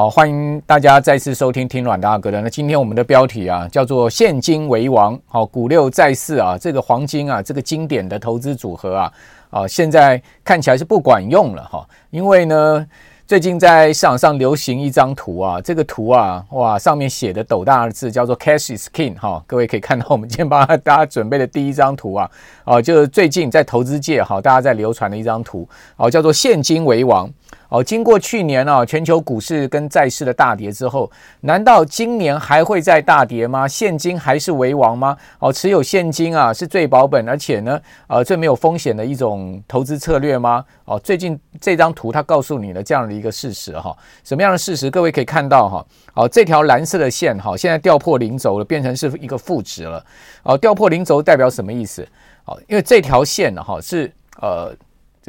好，欢迎大家再次收听听阮大哥的。那今天我们的标题啊，叫做“现金为王”。好，股六债四啊，这个黄金啊，这个经典的投资组合啊，啊，现在看起来是不管用了哈。因为呢，最近在市场上流行一张图啊，这个图啊，哇，上面写的斗大的字叫做 “Cash is King” 哈。各位可以看到，我们今天帮大家准备的第一张图啊，啊，就是最近在投资界哈，大家在流传的一张图，啊，叫做“现金为王”。哦，经过去年啊，全球股市跟债市的大跌之后，难道今年还会再大跌吗？现金还是为王吗？哦，持有现金啊是最保本，而且呢，呃，最没有风险的一种投资策略吗？哦，最近这张图它告诉你了这样的一个事实哈，什么样的事实？各位可以看到哈，哦，这条蓝色的线哈，现在掉破零轴了，变成是一个负值了。哦，掉破零轴代表什么意思？哦，因为这条线呢哈是呃。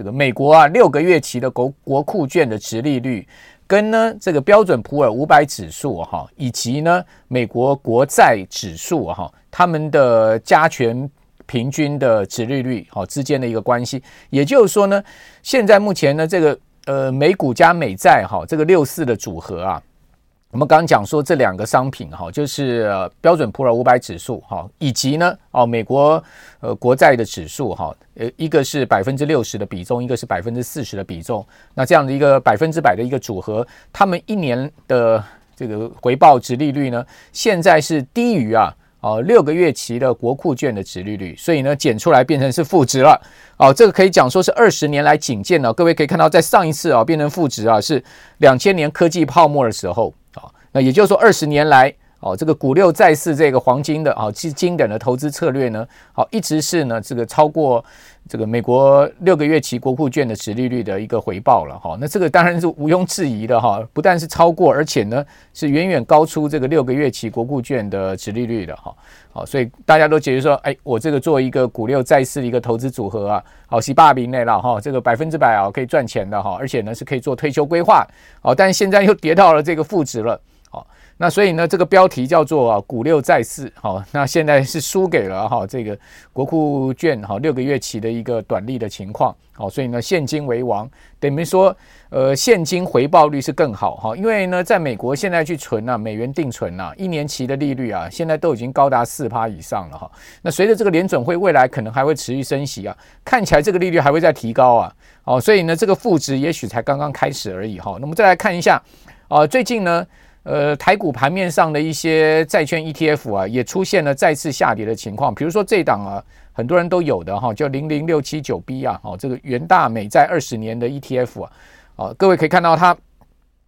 这个美国啊，六个月期的国国库券的值利率，跟呢这个标准普尔五百指数哈，以及呢美国国债指数哈，他们的加权平均的值利率哈之间的一个关系，也就是说呢，现在目前呢这个呃美股加美债哈这个六四的组合啊。我们刚刚讲说这两个商品哈，就是标准普尔五百指数哈，以及呢哦美国呃国债的指数哈，呃一个是百分之六十的比重，一个是百分之四十的比重。那这样的一个百分之百的一个组合，他们一年的这个回报值利率呢，现在是低于啊哦六个月期的国库券的值利率，所以呢减出来变成是负值了。哦，这个可以讲说是二十年来仅见的。各位可以看到，在上一次啊变成负值啊是两千年科技泡沫的时候。那也就是说，二十年来，哦，这个股六债四这个黄金的啊，经经典的投资策略呢，好，一直是呢这个超过这个美国六个月期国库券的殖利率的一个回报了哈。那这个当然是毋庸置疑的哈，不但是超过，而且呢是远远高出这个六个月期国库券的殖利率的哈。好，所以大家都觉得说，哎，我这个做一个股六债四的一个投资组合啊，好，是霸屏内了哈，这个百分之百啊可以赚钱的哈，而且呢是可以做退休规划。好，但是现在又跌到了这个负值了。好那所以呢，这个标题叫做啊“股六债四”好，那现在是输给了哈这个国库券哈六个月期的一个短利的情况好，所以呢现金为王，等于说呃现金回报率是更好哈，因为呢在美国现在去存啊美元定存啊一年期的利率啊现在都已经高达四趴以上了哈，那随着这个联准会未来可能还会持续升息啊，看起来这个利率还会再提高啊，好，所以呢这个负值也许才刚刚开始而已哈，那么再来看一下啊最近呢。呃，台股盘面上的一些债券 ETF 啊，也出现了再次下跌的情况。比如说这档啊，很多人都有的哈，叫零零六七九 B 啊，哦，这个元大美债二十年的 ETF 啊，哦，各位可以看到它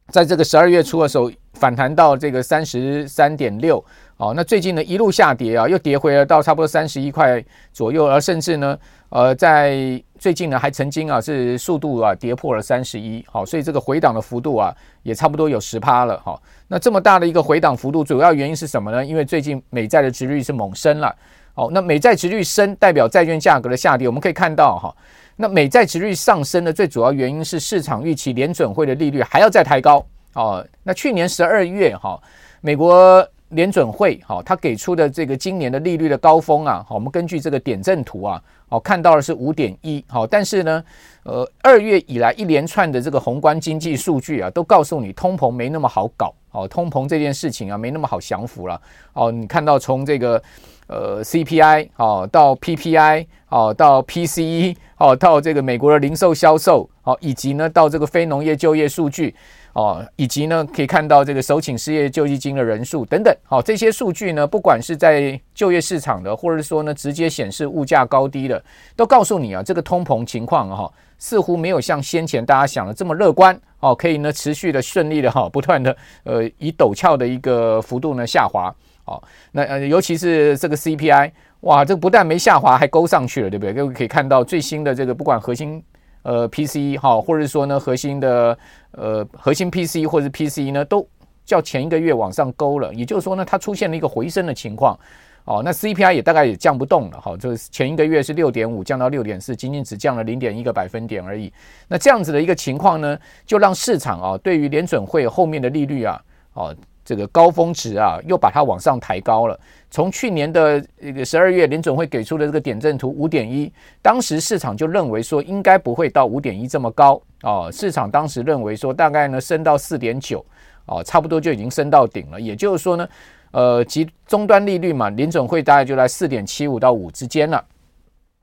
在这个十二月初的时候反弹到这个三十三点六，哦，那最近呢一路下跌啊，又跌回了到差不多三十一块左右，而甚至呢，呃，在最近呢还曾经啊是速度啊跌破了三十一，好，所以这个回档的幅度啊也差不多有十趴了，哈。那这么大的一个回档幅度，主要原因是什么呢？因为最近美债的殖利率是猛升了。好，那美债殖利率升，代表债券价格的下跌。我们可以看到哈，那美债殖利率上升的最主要原因是市场预期联准会的利率还要再抬高。哦，那去年十二月哈，美国联准会哈，它给出的这个今年的利率的高峰啊，好，我们根据这个点阵图啊，好，看到的是五点一。好，但是呢。呃，二月以来一连串的这个宏观经济数据啊，都告诉你通膨没那么好搞哦，通膨这件事情啊没那么好降服了哦。你看到从这个呃 CPI 哦到 PPI 哦到 PCE 哦到这个美国的零售销售哦，以及呢到这个非农业就业数据。哦，以及呢，可以看到这个首请失业救济金的人数等等，好，这些数据呢，不管是在就业市场的，或者是说呢，直接显示物价高低的，都告诉你啊，这个通膨情况哈，似乎没有像先前大家想的这么乐观，哦，可以呢持续的顺利的哈，不断的呃以陡峭的一个幅度呢下滑，哦，那呃尤其是这个 CPI，哇，这不但没下滑，还勾上去了，对不对？各位可以看到最新的这个不管核心。呃，PCE 哈，或者说呢，核心的呃核心 PCE 或者 PCE 呢，都较前一个月往上勾了，也就是说呢，它出现了一个回升的情况。哦，那 CPI 也大概也降不动了，哈，就是前一个月是六点五，降到六点四，仅仅只降了零点一个百分点而已。那这样子的一个情况呢，就让市场啊，对于联准会后面的利率啊，哦。这个高峰值啊，又把它往上抬高了。从去年的这个十二月，联准会给出的这个点阵图五点一，当时市场就认为说应该不会到五点一这么高哦。市场当时认为说大概呢升到四点九哦，差不多就已经升到顶了。也就是说呢，呃，即终端利率嘛，联准会大概就在四点七五到五之间了。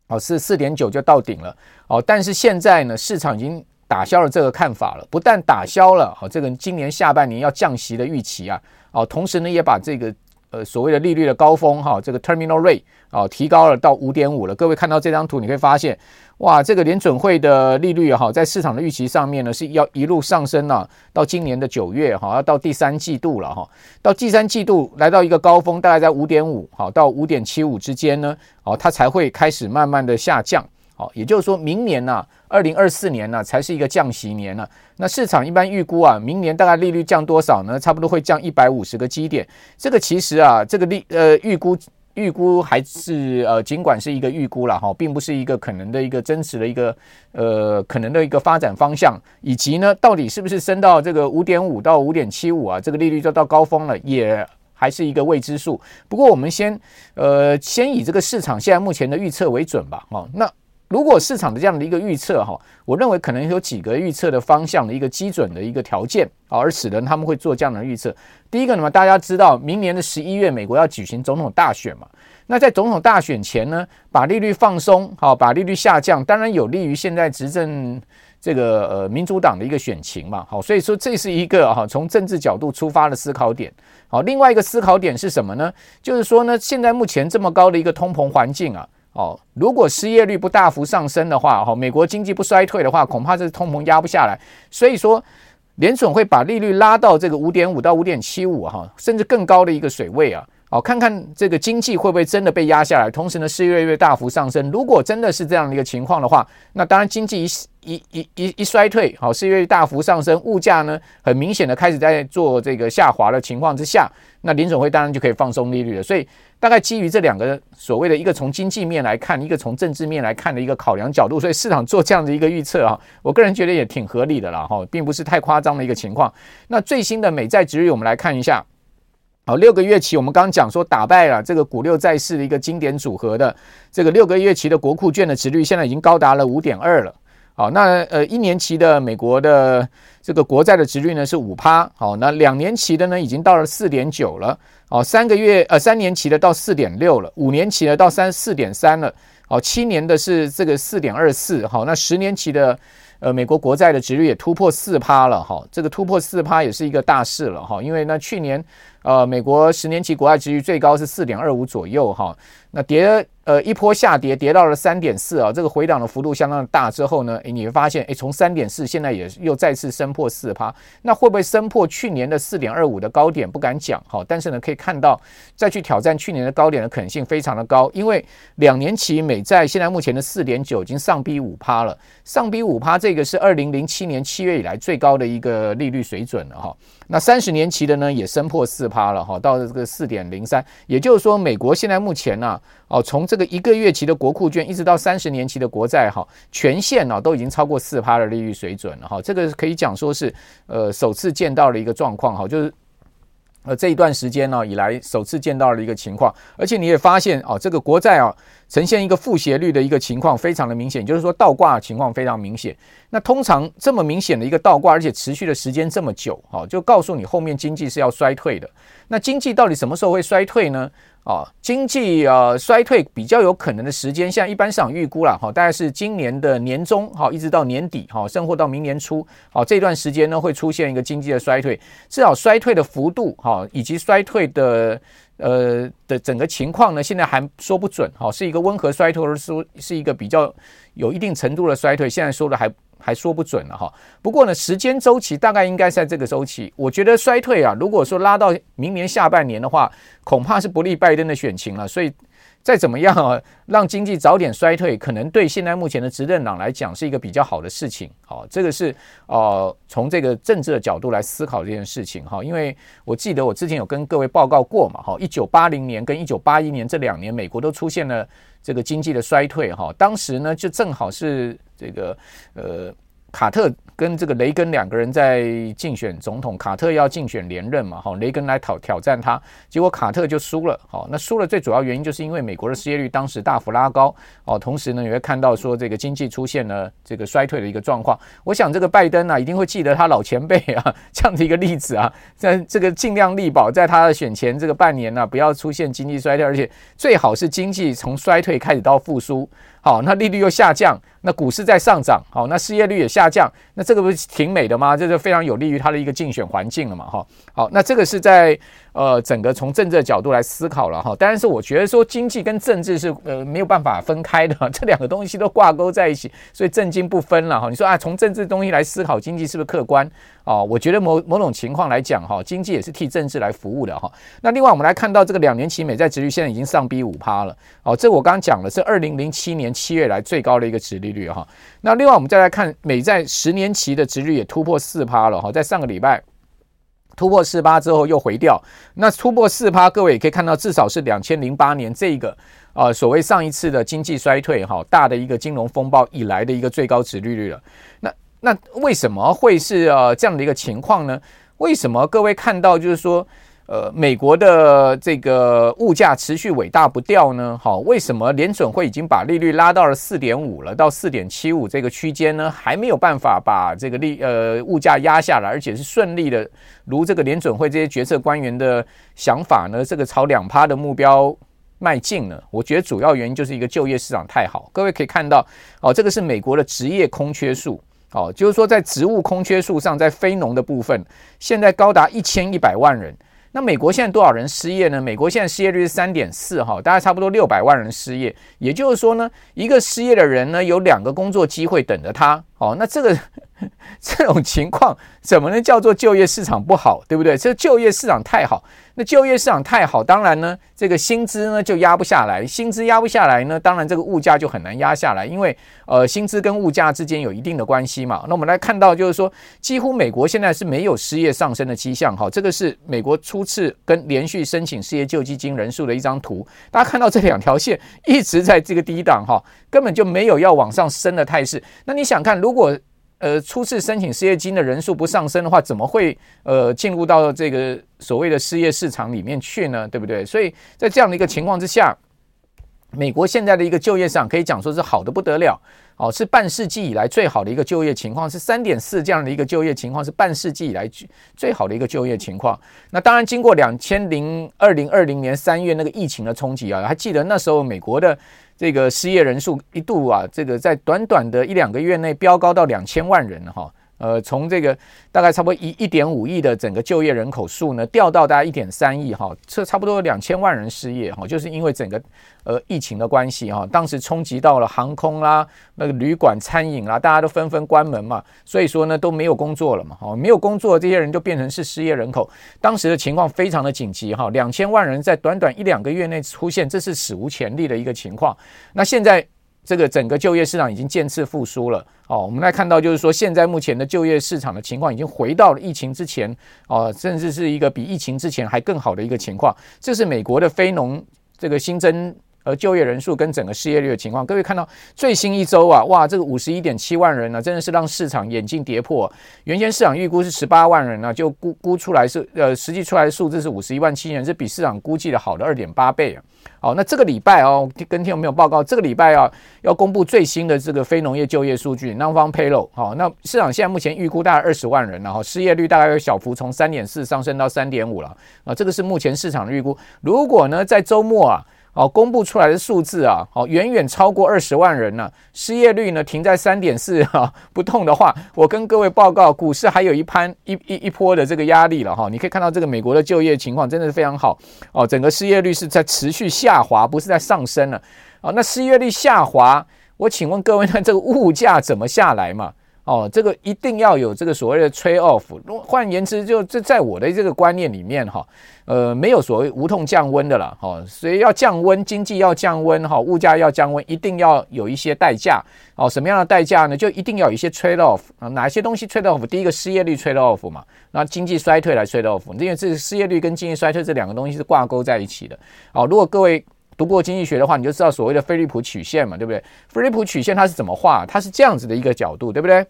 哦，是四点九就到顶了。哦，但是现在呢，市场已经打消了这个看法了。不但打消了哦，这个今年下半年要降息的预期啊，哦，同时呢，也把这个。呃，所谓的利率的高峰哈，这个 terminal rate 啊，提高了到五点五了。各位看到这张图，你会发现，哇，这个联准会的利率哈，在市场的预期上面呢，是要一路上升了，到今年的九月哈，要到第三季度了哈，到第三季度来到一个高峰，大概在五点五好到五点七五之间呢，哦，它才会开始慢慢的下降。好，也就是说明年呢，二零二四年呢，才是一个降息年了。那市场一般预估啊，明年大概利率降多少呢？差不多会降一百五十个基点。这个其实啊，这个利呃预估预估还是呃，尽管是一个预估了哈，并不是一个可能的一个真实的一个呃可能的一个发展方向，以及呢，到底是不是升到这个五点五到五点七五啊，这个利率就到高峰了，也还是一个未知数。不过我们先呃先以这个市场现在目前的预测为准吧，哈，那。如果市场的这样的一个预测哈，我认为可能有几个预测的方向的一个基准的一个条件啊，而使得他们会做这样的预测。第一个呢，大家知道明年的十一月美国要举行总统大选嘛，那在总统大选前呢，把利率放松，好，把利率下降，当然有利于现在执政这个呃民主党的一个选情嘛，好，所以说这是一个哈从政治角度出发的思考点。好，另外一个思考点是什么呢？就是说呢，现在目前这么高的一个通膨环境啊。哦，如果失业率不大幅上升的话，哈，美国经济不衰退的话，恐怕这通膨压不下来。所以说，联准会把利率拉到这个五点五到五点七五，哈，甚至更高的一个水位啊。哦，看看这个经济会不会真的被压下来，同时呢，失业率大幅上升。如果真的是这样的一个情况的话，那当然经济一一一一一衰退，好，失业率大幅上升，物价呢很明显的开始在做这个下滑的情况之下，那联总会当然就可以放松利率了。所以大概基于这两个所谓的一个从经济面来看，一个从政治面来看的一个考量角度，所以市场做这样的一个预测啊，我个人觉得也挺合理的了哈，并不是太夸张的一个情况。那最新的美债殖率我们来看一下。好，六个月期，我们刚刚讲说打败了这个股六债四的一个经典组合的这个六个月期的国库券的殖率，现在已经高达了五点二了。好，那呃一年期的美国的这个国债的殖率呢是五趴。好，那两年期的呢已经到了四点九了。好，三个月呃三年期的到四点六了，五年期的到三四点三了。好，七年的是这个四点二四。好，那十年期的。呃，美国国债的值率也突破四趴了哈，这个突破四趴也是一个大事了哈，因为呢，去年呃，美国十年期国债值率最高是四点二五左右哈，那跌。呃，一波下跌，跌到了三点四啊，这个回档的幅度相当的大。之后呢，诶，你会发现，诶，从三点四现在也又再次升破四趴，那会不会升破去年的四点二五的高点？不敢讲哈，但是呢，可以看到再去挑战去年的高点的可能性非常的高，因为两年期美债现在目前的四点九已经上逼五趴了，上逼五趴，这个是二零零七年七月以来最高的一个利率水准了哈。那三十年期的呢，也升破四趴了哈，到了这个四点零三，也就是说，美国现在目前呢，哦，从这个一个月期的国库券一直到三十年期的国债哈，全线呢都已经超过四趴的利率水准了哈，这个可以讲说是呃首次见到了一个状况哈，就是。呃，这一段时间呢以来，首次见到了一个情况，而且你也发现哦，这个国债啊呈现一个负斜率的一个情况，非常的明显，就是说倒挂情况非常明显。那通常这么明显的一个倒挂，而且持续的时间这么久，哈，就告诉你后面经济是要衰退的。那经济到底什么时候会衰退呢？啊，经济呃衰退比较有可能的时间，像一般市场预估了哈，大概是今年的年中哈，一直到年底哈，甚或到明年初，好，这段时间呢会出现一个经济的衰退，至少衰退的幅度哈，以及衰退的呃的整个情况呢，现在还说不准哈，是一个温和衰退，而是是一个比较有一定程度的衰退，现在说的还。还说不准了哈，不过呢，时间周期大概应该在这个周期。我觉得衰退啊，如果说拉到明年下半年的话，恐怕是不利拜登的选情了。所以再怎么样啊，让经济早点衰退，可能对现在目前的执政党来讲是一个比较好的事情。好，这个是呃从这个政治的角度来思考这件事情哈。因为我记得我之前有跟各位报告过嘛哈，一九八零年跟一九八一年这两年，美国都出现了这个经济的衰退哈。当时呢，就正好是。这个呃，卡特跟这个雷根两个人在竞选总统，卡特要竞选连任嘛，好，雷根来挑挑战他，结果卡特就输了，好，那输了最主要原因就是因为美国的失业率当时大幅拉高，哦，同时呢，你会看到说这个经济出现了这个衰退的一个状况。我想这个拜登啊，一定会记得他老前辈啊这样的一个例子啊，在这个尽量力保在他的选前这个半年呢、不要出现经济衰退，而且最好是经济从衰退开始到复苏。好，那利率又下降，那股市在上涨，好，那失业率也下降，那这个不是挺美的吗？这就非常有利于他的一个竞选环境了嘛，哈。好，那这个是在呃整个从政治的角度来思考了哈。当然是我觉得说经济跟政治是呃没有办法分开的，这两个东西都挂钩在一起，所以政经不分了哈。你说啊，从政治东西来思考经济是不是客观？哦，我觉得某某种情况来讲哈，经济也是替政治来服务的哈。那另外我们来看到这个两年期美债殖率现在已经上逼五趴了，哦，这我刚刚讲了是二零零七年。七月来最高的一个殖利率哈，那另外我们再来看美债十年期的殖率也突破四趴了哈，在上个礼拜突破四八之后又回调，那突破四八，各位也可以看到至少是两千零八年这个呃所谓上一次的经济衰退哈大的一个金融风暴以来的一个最高值利率了。那那为什么会是呃这样的一个情况呢？为什么各位看到就是说？呃，美国的这个物价持续尾大不掉呢？好，为什么联准会已经把利率拉到了四点五了，到四点七五这个区间呢？还没有办法把这个利呃物价压下来，而且是顺利的，如这个联准会这些决策官员的想法呢，这个朝两趴的目标迈进呢？我觉得主要原因就是一个就业市场太好。各位可以看到，哦，这个是美国的职业空缺数，哦，就是说在职务空缺数上，在非农的部分，现在高达一千一百万人。那美国现在多少人失业呢？美国现在失业率是三点四哈，大概差不多六百万人失业。也就是说呢，一个失业的人呢，有两个工作机会等着他。哦，那这个 这种情况怎么能叫做就业市场不好，对不对？这就业市场太好，那就业市场太好，当然呢，这个薪资呢就压不下来，薪资压不下来呢，当然这个物价就很难压下来，因为呃，薪资跟物价之间有一定的关系嘛。那我们来看到，就是说，几乎美国现在是没有失业上升的迹象。哈，这个是美国初次跟连续申请失业救济金人数的一张图，大家看到这两条线一直在这个低档，哈，根本就没有要往上升的态势。那你想看，如如果呃，初次申请失业金的人数不上升的话，怎么会呃进入到这个所谓的失业市场里面去呢？对不对？所以在这样的一个情况之下，美国现在的一个就业市场可以讲说是好的不得了，哦，是半世纪以来最好的一个就业情况，是三点四这样的一个就业情况，是半世纪以来最好的一个就业情况。那当然，经过两千零二零二零年三月那个疫情的冲击啊，还记得那时候美国的。这个失业人数一度啊，这个在短短的一两个月内飙高到两千万人哈。呃，从这个大概差不多一一点五亿的整个就业人口数呢，掉到大概一点三亿哈，这差不多两千万人失业哈，就是因为整个呃疫情的关系哈，当时冲击到了航空啦、那个旅馆、餐饮啦，大家都纷纷关门嘛，所以说呢都没有工作了嘛，哈，没有工作这些人就变成是失业人口，当时的情况非常的紧急哈，两千万人在短短一两个月内出现，这是史无前例的一个情况，那现在。这个整个就业市场已经渐次复苏了哦，我们来看到就是说，现在目前的就业市场的情况已经回到了疫情之前哦，甚至是一个比疫情之前还更好的一个情况。这是美国的非农这个新增而就业人数跟整个失业率的情况。各位看到最新一周啊，哇，这个五十一点七万人呢、啊，真的是让市场眼镜跌破。原先市场预估是十八万人呢、啊，就估估出来是呃，实际出来的数字是五十一万七千人，是比市场估计的好的二点八倍啊。好，那这个礼拜哦，跟天有没有报告，这个礼拜啊要公布最新的这个非农业就业数据，Non-Farm Payroll。好，那市场现在目前预估大概二十万人，然后失业率大概有小幅从三点四上升到三点五了。啊，这个是目前市场的预估。如果呢在周末啊。哦，公布出来的数字啊，哦，远远超过二十万人呢、失业率呢停在三点四 哈不动的话，我跟各位报告，股市还有一盘一一一波的这个压力了哈、哦。你可以看到这个美国的就业情况真的是非常好哦，整个失业率是在持续下滑，不是在上升了。哦，那失业率下滑，我请问各位，那这个物价怎么下来嘛？哦，这个一定要有这个所谓的 trade off。换言之，就这在我的这个观念里面哈，呃，没有所谓无痛降温的了哈。所以要降温，经济要降温哈，物价要降温，一定要有一些代价。哦，什么样的代价呢？就一定要有一些 trade off 啊。哪些东西 trade off？第一个失业率 trade off 嘛，那经济衰退来 trade off。因为这失业率跟经济衰退这两个东西是挂钩在一起的。哦，如果各位读过经济学的话，你就知道所谓的菲利普曲线嘛，对不对？菲利普曲线它是怎么画？它是这样子的一个角度，对不对？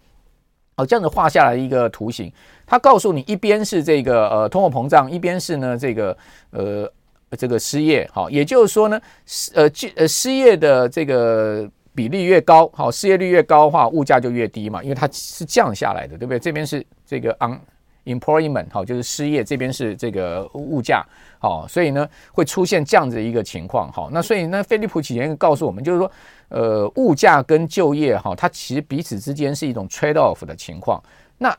好，这样子画下来一个图形，它告诉你一边是这个呃通货膨胀，一边是呢这个呃这个失业。好，也就是说呢，失呃呃失业的这个比例越高，好，失业率越高的话，物价就越低嘛，因为它是降下来的，对不对？这边是这个昂 Employment，好，就是失业，这边是这个物价，好，所以呢会出现这样子一个情况。好，那所以呢，菲利普启告诉我们，就是说。呃，物价跟就业哈，它其实彼此之间是一种 trade off 的情况。那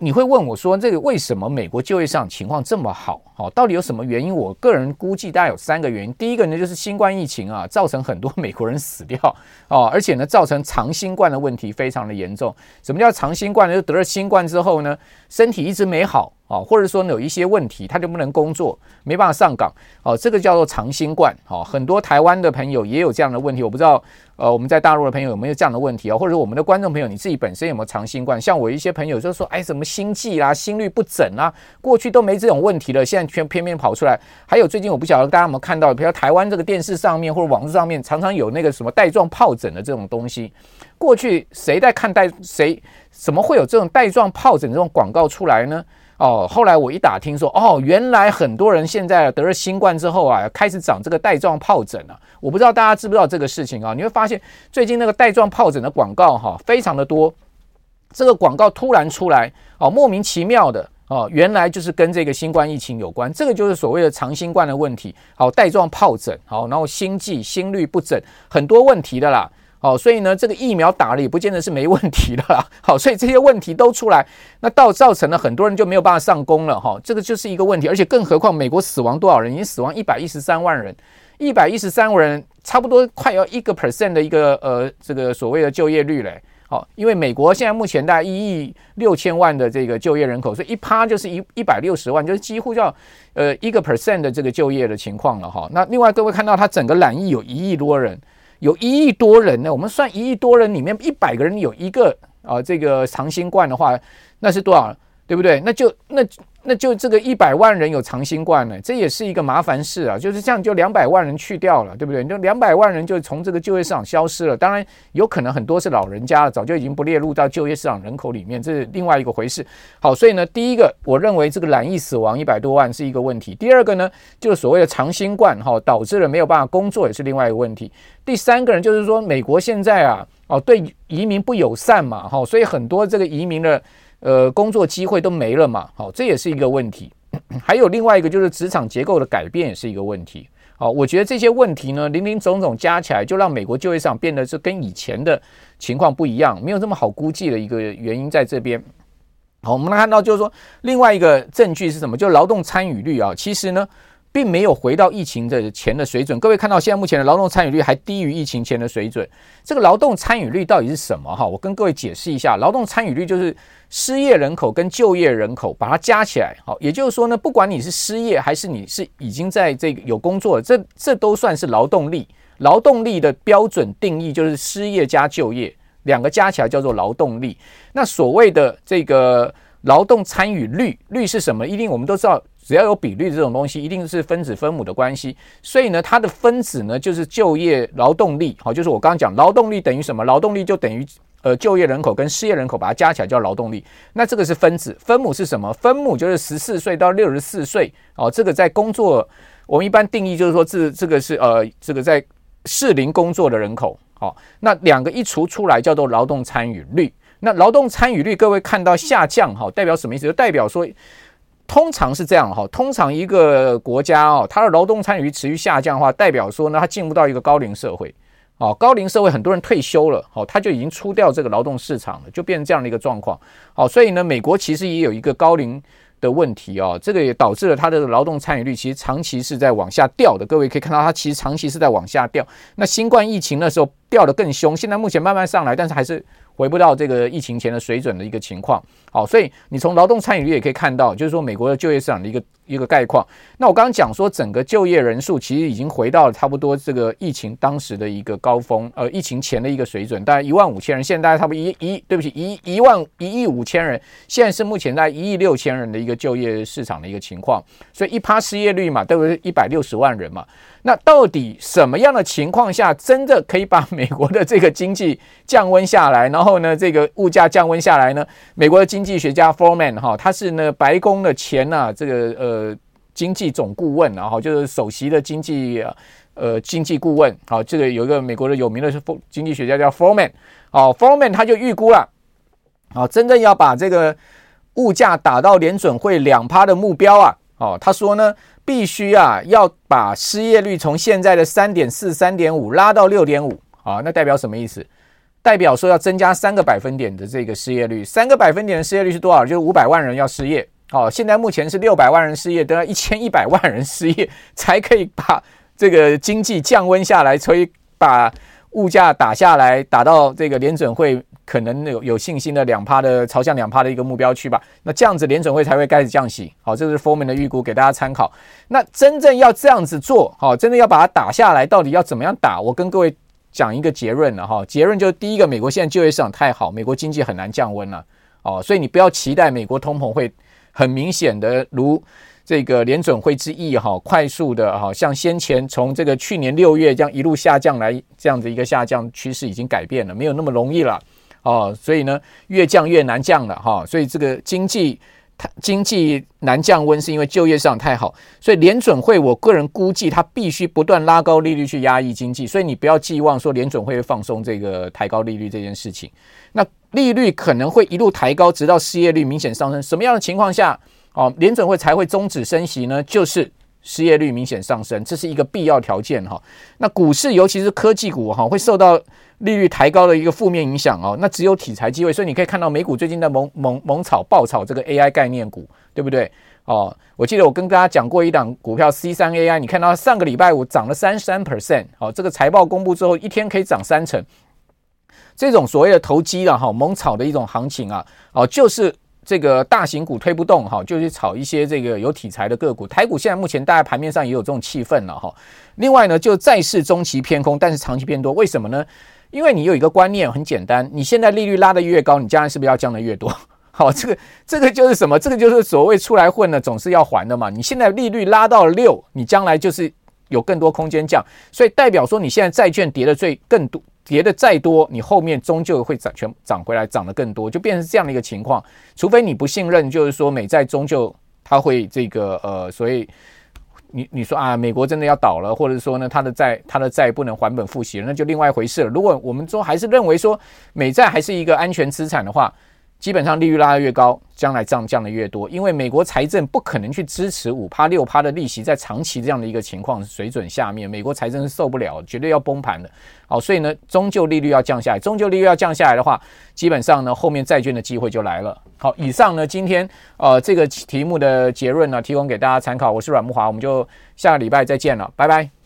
你会问我说，这个为什么美国就业市场情况这么好？好，到底有什么原因？我个人估计大概有三个原因。第一个呢，就是新冠疫情啊，造成很多美国人死掉哦，而且呢，造成长新冠的问题非常的严重。什么叫长新冠呢？就得了新冠之后呢，身体一直没好。啊，或者说有一些问题，他就不能工作，没办法上岗。哦，这个叫做长新冠。哦，很多台湾的朋友也有这样的问题，我不知道，呃，我们在大陆的朋友有没有这样的问题啊？或者我们的观众朋友，你自己本身有没有长新冠？像我一些朋友就说，哎，什么心悸啊，心律不整啊，过去都没这种问题了，现在却偏偏跑出来。还有最近我不晓得大家有没有看到，比如台湾这个电视上面或者网络上面，常常有那个什么带状疱疹的这种东西。过去谁在看带谁？怎么会有这种带状疱疹这种广告出来呢？哦，后来我一打听说，哦，原来很多人现在得了新冠之后啊，开始长这个带状疱疹了。我不知道大家知不知道这个事情啊？你会发现最近那个带状疱疹的广告哈，非常的多。这个广告突然出来，哦，莫名其妙的哦，原来就是跟这个新冠疫情有关。这个就是所谓的长新冠的问题。好，带状疱疹，好，然后心悸、心律不整，很多问题的啦。好，所以呢，这个疫苗打了也不见得是没问题的啦。好，所以这些问题都出来，那到造成了很多人就没有办法上工了。哈，这个就是一个问题。而且更何况，美国死亡多少人？已经死亡一百一十三万人，一百一十三万人，差不多快要一个 percent 的一个呃这个所谓的就业率嘞。好，因为美国现在目前大概一亿六千万的这个就业人口，所以一趴就是一一百六十万，就是几乎要呃一个 percent 的这个就业的情况了。哈，那另外各位看到，它整个染疫有一亿多人。有一亿多人呢，我们算一亿多人里面一百个人有一个啊，这个长新冠的话，那是多少？对不对？那就那。那就这个一百万人有长新冠呢，这也是一个麻烦事啊。就是这样，就两百万人去掉了，对不对？就两百万人就从这个就业市场消失了。当然，有可能很多是老人家了，早就已经不列入到就业市场人口里面，这是另外一个回事。好，所以呢，第一个，我认为这个染疫死亡一百多万是一个问题。第二个呢，就是所谓的长新冠哈，导致了没有办法工作，也是另外一个问题。第三个人就是说，美国现在啊，哦，对移民不友善嘛，哈，所以很多这个移民的。呃，工作机会都没了嘛，好，这也是一个问题。还有另外一个就是职场结构的改变也是一个问题。好，我觉得这些问题呢，零零总总加起来，就让美国就业市场变得是跟以前的情况不一样，没有这么好估计的一个原因在这边。好，我们来看到就是说，另外一个证据是什么？就劳动参与率啊，其实呢。并没有回到疫情的前的水准。各位看到现在目前的劳动参与率还低于疫情前的水准。这个劳动参与率到底是什么？哈，我跟各位解释一下，劳动参与率就是失业人口跟就业人口把它加起来。好，也就是说呢，不管你是失业还是你是已经在这个有工作的，这这都算是劳动力。劳动力的标准定义就是失业加就业，两个加起来叫做劳动力。那所谓的这个劳动参与率，率是什么？一定我们都知道。只要有比率这种东西，一定是分子分母的关系。所以呢，它的分子呢就是就业劳动力，好，就是我刚刚讲劳动力等于什么？劳动力就等于呃就业人口跟失业人口把它加起来叫劳动力。那这个是分子，分母是什么？分母就是十四岁到六十四岁哦。这个在工作，我们一般定义就是说这这个是呃这个在适龄工作的人口。好，那两个一除出来叫做劳动参与率。那劳动参与率各位看到下降哈，代表什么意思？就代表说。通常是这样哈，通常一个国家哦，它的劳动参与率持续下降的话，代表说呢，它进入到一个高龄社会，哦，高龄社会很多人退休了，哦，他就已经出掉这个劳动市场了，就变成这样的一个状况，哦，所以呢，美国其实也有一个高龄的问题哦，这个也导致了它的劳动参与率其实长期是在往下掉的。各位可以看到，它其实长期是在往下掉。那新冠疫情的时候掉得更凶，现在目前慢慢上来，但是还是。回不到这个疫情前的水准的一个情况，好，所以你从劳动参与率也可以看到，就是说美国的就业市场的一个一个概况。那我刚刚讲说，整个就业人数其实已经回到了差不多这个疫情当时的一个高峰，呃，疫情前的一个水准，大概一万五千人，现在大概差不多一一，对不起，一一万一亿五千人，现在是目前在一亿六千人的一个就业市场的一个情况，所以一趴失业率嘛，对不对？一百六十万人嘛，那到底什么样的情况下，真的可以把美国的这个经济降温下来，然后呢，这个物价降温下来呢？美国的经济学家 Foreman 哈，他是呢白宫的前啊这个呃呃经济总顾问，然后就是首席的经济呃经济顾问，好，这个有一个美国的有名的经济学家叫 Foreman，好，Foreman 他就预估了，好，真正要把这个物价打到联准会两趴的目标啊，哦，他说呢，必须啊要把失业率从现在的三点四、三点五拉到六点五，啊，那代表什么意思？代表说要增加三个百分点的这个失业率，三个百分点的失业率是多少？就是五百万人要失业。哦，现在目前是六百万人失业，都要一千一百万人失业才可以把这个经济降温下来，所以把物价打下来，打到这个联准会可能有有信心的两趴的朝向两趴的一个目标区吧。那这样子联准会才会开始降息。好，这是 f o r m a n 的预估，给大家参考。那真正要这样子做，好，真的要把它打下来，到底要怎么样打？我跟各位。讲一个结论了哈，结论就是第一个，美国现在就业市场太好，美国经济很难降温了哦，所以你不要期待美国通膨会很明显的如这个联准会之意哈，快速的哈，像先前从这个去年六月这样一路下降来，这样的一个下降趋势已经改变了，没有那么容易了哦，所以呢，越降越难降了哈，所以这个经济。它经济难降温，是因为就业市场太好，所以联准会，我个人估计，它必须不断拉高利率去压抑经济，所以你不要寄望说联准会会放松这个抬高利率这件事情。那利率可能会一路抬高，直到失业率明显上升。什么样的情况下，哦，联准会才会终止升息呢？就是失业率明显上升，这是一个必要条件哈。那股市，尤其是科技股哈，会受到。利率抬高的一个负面影响哦，那只有题材机会，所以你可以看到美股最近在猛猛猛炒爆炒这个 AI 概念股，对不对？哦，我记得我跟大家讲过一档股票 C 三 AI，你看到上个礼拜五涨了三十三 percent，哦，这个财报公布之后一天可以涨三成，这种所谓的投机的哈猛炒的一种行情啊，哦，就是这个大型股推不动哈，就去炒一些这个有题材的个股。台股现在目前大概盘面上也有这种气氛了哈。另外呢，就债市中期偏空，但是长期偏多，为什么呢？因为你有一个观念很简单，你现在利率拉得越高，你将来是不是要降得越多？好，这个这个就是什么？这个就是所谓出来混的总是要还的嘛。你现在利率拉到六，你将来就是有更多空间降，所以代表说你现在债券跌的最更多，跌的再多，你后面终究会涨全涨回来，涨得更多，就变成这样的一个情况。除非你不信任，就是说美债终究它会这个呃，所以。你你说啊，美国真的要倒了，或者说呢，它的债它的债不能还本付息，那就另外一回事了。如果我们说还是认为说美债还是一个安全资产的话，基本上利率拉得越高，将来涨降的越多，因为美国财政不可能去支持五趴六趴的利息，在长期这样的一个情况水准下面，美国财政是受不了，绝对要崩盘的。好，所以呢，终究利率要降下来，终究利率要降下来的话，基本上呢，后面债券的机会就来了。好，以上呢，今天呃这个题目的结论呢，提供给大家参考。我是阮慕华，我们就下个礼拜再见了，拜拜。